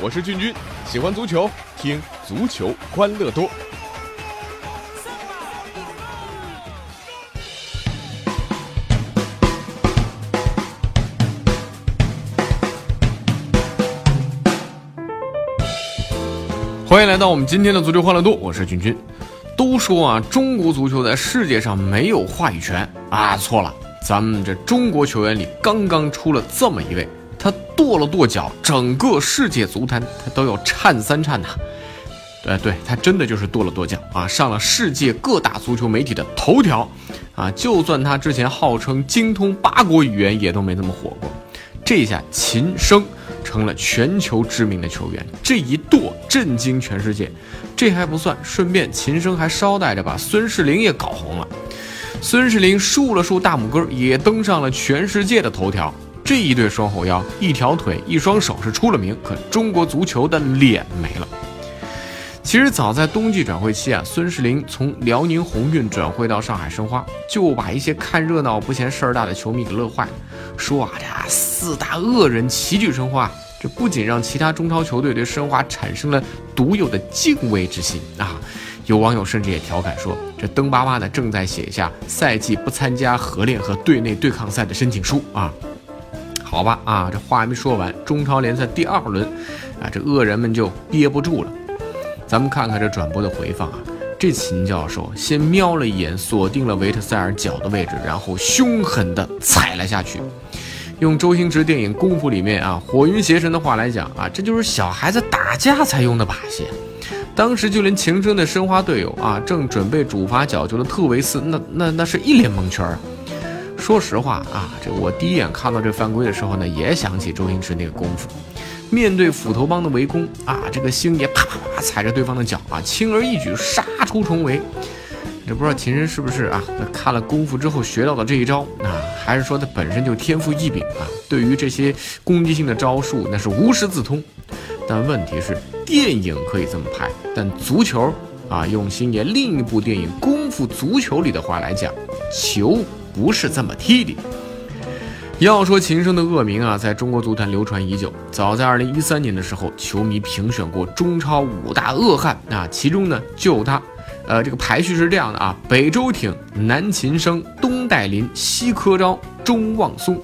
我是俊君，喜欢足球，听足球欢乐多。欢迎来到我们今天的足球欢乐多，我是君君。都说啊，中国足球在世界上没有话语权啊，错了，咱们这中国球员里刚刚出了这么一位，他跺了跺脚，整个世界足坛他都要颤三颤呐。对对，他真的就是跺了跺脚啊，上了世界各大足球媒体的头条啊，就算他之前号称精通八国语言，也都没这么火过。这下秦升。成了全球知名的球员，这一跺震惊全世界。这还不算，顺便秦升还捎带着把孙世林也搞红了。孙世林竖了竖大拇哥，也登上了全世界的头条。这一对双后腰，一条腿一双手是出了名，可中国足球的脸没了。其实早在冬季转会期啊，孙世林从辽宁宏运转会到上海申花，就把一些看热闹不嫌事儿大的球迷给乐坏了。说啊，这四大恶人齐聚申花，这不仅让其他中超球队对申花产生了独有的敬畏之心啊，有网友甚至也调侃说，这登巴巴呢正在写下赛季不参加合练和队内对抗赛的申请书啊。好吧啊，这话还没说完，中超联赛第二轮啊，这恶人们就憋不住了。咱们看看这转播的回放啊，这秦教授先瞄了一眼，锁定了维特塞尔脚的位置，然后凶狠地踩了下去。用周星驰电影《功夫》里面啊火云邪神的话来讲啊，这就是小孩子打架才用的把戏。当时就连秦升的申花队友啊，正准备主罚角球的特维斯，那那那是一脸蒙圈啊。说实话啊，这我第一眼看到这犯规的时候呢，也想起周星驰那个功夫。面对斧头帮的围攻啊，这个星爷啪啪啪踩着对方的脚啊，轻而易举杀出重围。这不知道秦升是不是啊？看了功夫之后学到的这一招啊，还是说他本身就天赋异禀啊？对于这些攻击性的招数，那是无师自通。但问题是，电影可以这么拍，但足球啊，用星爷另一部电影《功夫足球》里的话来讲，球不是这么踢的。要说秦升的恶名啊，在中国足坛流传已久。早在二零一三年的时候，球迷评选过中超五大恶汉啊，其中呢就有他。呃，这个排序是这样的啊：北周挺、南秦升、东戴林、西柯昭、中望松。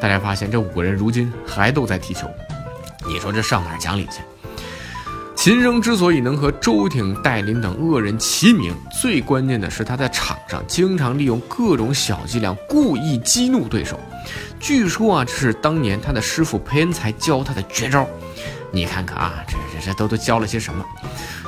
大家发现这五个人如今还都在踢球，你说这上哪儿讲理去？秦升之所以能和周挺、戴林等恶人齐名，最关键的是他在场上经常利用各种小伎俩，故意激怒对手。据说啊，这是当年他的师傅裴恩才教他的绝招。你看看啊，这这这都都教了些什么？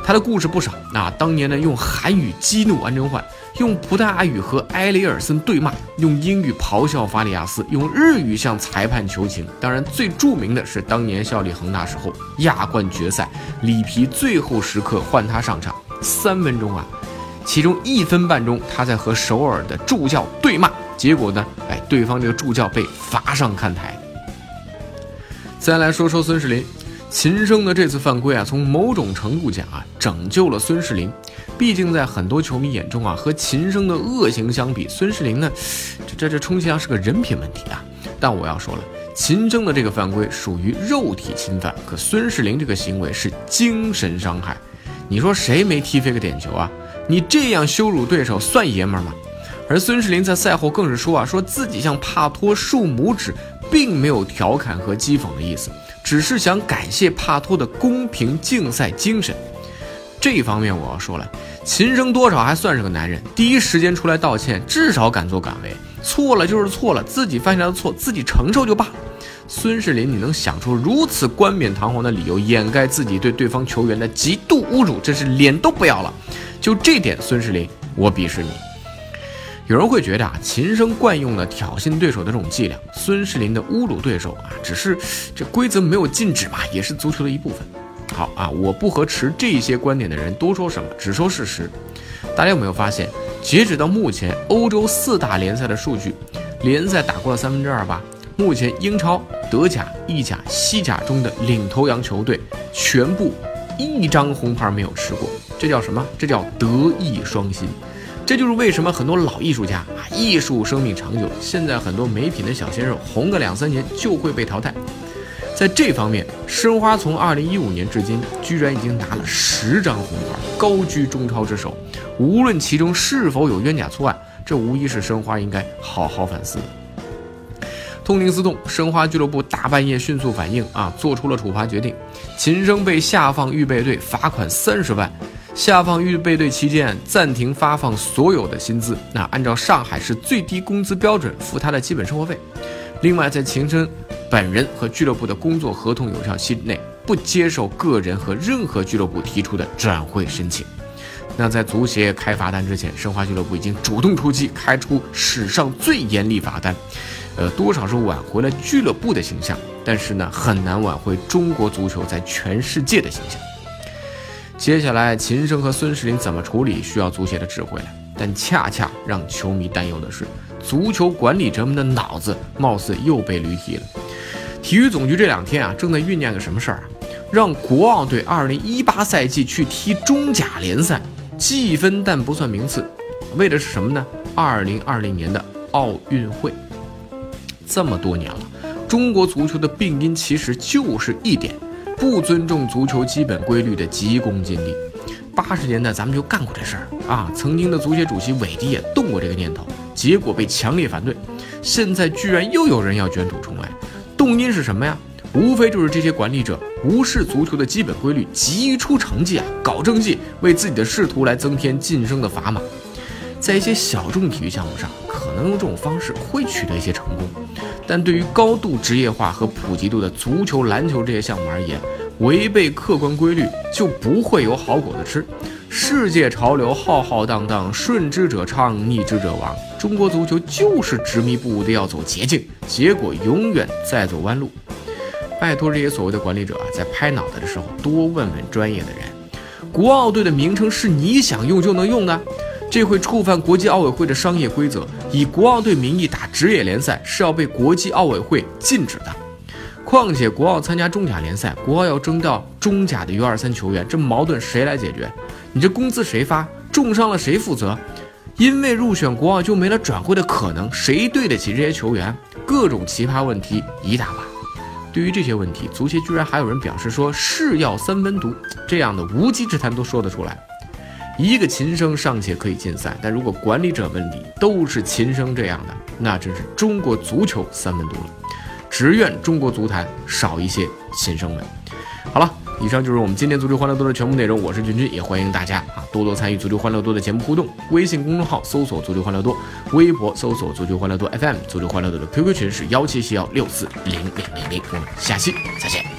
他的故事不少。那当年呢，用韩语激怒安贞焕，用葡萄牙语和埃雷尔森对骂，用英语咆哮法里亚斯，用日语向裁判求情。当然，最著名的是当年效力恒大时候亚冠决赛，里皮最后时刻换他上场，三分钟啊，其中一分半钟他在和首尔的助教对骂。结果呢？哎，对方这个助教被罚上看台。再来说说孙世林，秦升的这次犯规啊，从某种程度讲啊，拯救了孙世林。毕竟在很多球迷眼中啊，和秦升的恶行相比，孙世林呢，这这这充其量是个人品问题啊。但我要说了，秦升的这个犯规属于肉体侵犯，可孙世林这个行为是精神伤害。你说谁没踢飞个点球啊？你这样羞辱对手，算爷们吗？而孙世林在赛后更是说啊，说自己向帕托竖拇指，并没有调侃和讥讽的意思，只是想感谢帕托的公平竞赛精神。这方面我要说了，秦升多少还算是个男人，第一时间出来道歉，至少敢作敢为，错了就是错了，自己犯下的错自己承受就罢了。孙世林，你能想出如此冠冕堂皇的理由掩盖自己对对方球员的极度侮辱，真是脸都不要了。就这点，孙世林，我鄙视你。有人会觉得啊，秦升惯用的挑衅对手的这种伎俩，孙世林的侮辱对手啊，只是这规则没有禁止吧，也是足球的一部分。好啊，我不和持这些观点的人多说什么，只说事实。大家有没有发现，截止到目前，欧洲四大联赛的数据，联赛打过了三分之二吧？目前英超、德甲、意甲、西甲中的领头羊球队，全部一张红牌没有吃过，这叫什么？这叫德艺双馨。这就是为什么很多老艺术家啊，艺术生命长久，现在很多没品的小鲜肉红个两三年就会被淘汰。在这方面，申花从二零一五年至今，居然已经拿了十张红牌，高居中超之首。无论其中是否有冤假错案，这无疑是申花应该好好反思的。痛定思痛，申花俱乐部大半夜迅速反应啊，做出了处罚决定。秦升被下放预备队，罚款三十万。下放预备队期间暂停发放所有的薪资，那按照上海市最低工资标准付他的基本生活费。另外，在秦升。本人和俱乐部的工作合同有效期内不接受个人和任何俱乐部提出的转会申请。那在足协开罚单之前，申花俱乐部已经主动出击，开出史上最严厉罚单，呃，多少是挽回了俱乐部的形象，但是呢，很难挽回中国足球在全世界的形象。接下来，秦升和孙世林怎么处理，需要足协的智慧了。但恰恰让球迷担忧的是，足球管理者们的脑子貌似又被驴踢了。体育总局这两天啊，正在酝酿个什么事儿啊？让国奥队2018赛季去踢中甲联赛，计分但不算名次，为的是什么呢？2020年的奥运会。这么多年了，中国足球的病因其实就是一点：不尊重足球基本规律的急功近利。八十年代咱们就干过这事儿啊，曾经的足协主席韦迪也动过这个念头，结果被强烈反对。现在居然又有人要卷土重来。动因是什么呀？无非就是这些管理者无视足球的基本规律，急于出成绩啊，搞政绩，为自己的仕途来增添晋升的砝码。在一些小众体育项目上，可能用这种方式会取得一些成功，但对于高度职业化和普及度的足球、篮球这些项目而言，违背客观规律就不会有好果子吃。世界潮流浩浩荡荡，顺之者昌，逆之者亡。中国足球就是执迷不悟的要走捷径，结果永远在走弯路。拜托这些所谓的管理者啊，在拍脑袋的时候多问问专业的人。国奥队的名称是你想用就能用的，这会触犯国际奥委会的商业规则。以国奥队名义打职业联赛是要被国际奥委会禁止的。况且国奥参加中甲联赛，国奥要征调中甲的 U 二三球员，这矛盾谁来解决？你这工资谁发？重伤了谁负责？因为入选国奥就没了转会的可能，谁对得起这些球员？各种奇葩问题一大把。对于这些问题，足协居然还有人表示说是药三分毒，这样的无稽之谈都说得出来。一个琴声尚且可以禁赛，但如果管理者们里都是琴声这样的，那真是中国足球三分毒了。只愿中国足坛少一些琴声们。好了。以上就是我们今天足球欢乐多的全部内容，我是君君，也欢迎大家啊多多参与足球欢乐多的节目互动。微信公众号搜索足球欢乐多，微博搜索足球欢乐多 FM，足球欢乐多的 QQ 群是幺七七幺六四零零零零。我们下期再见。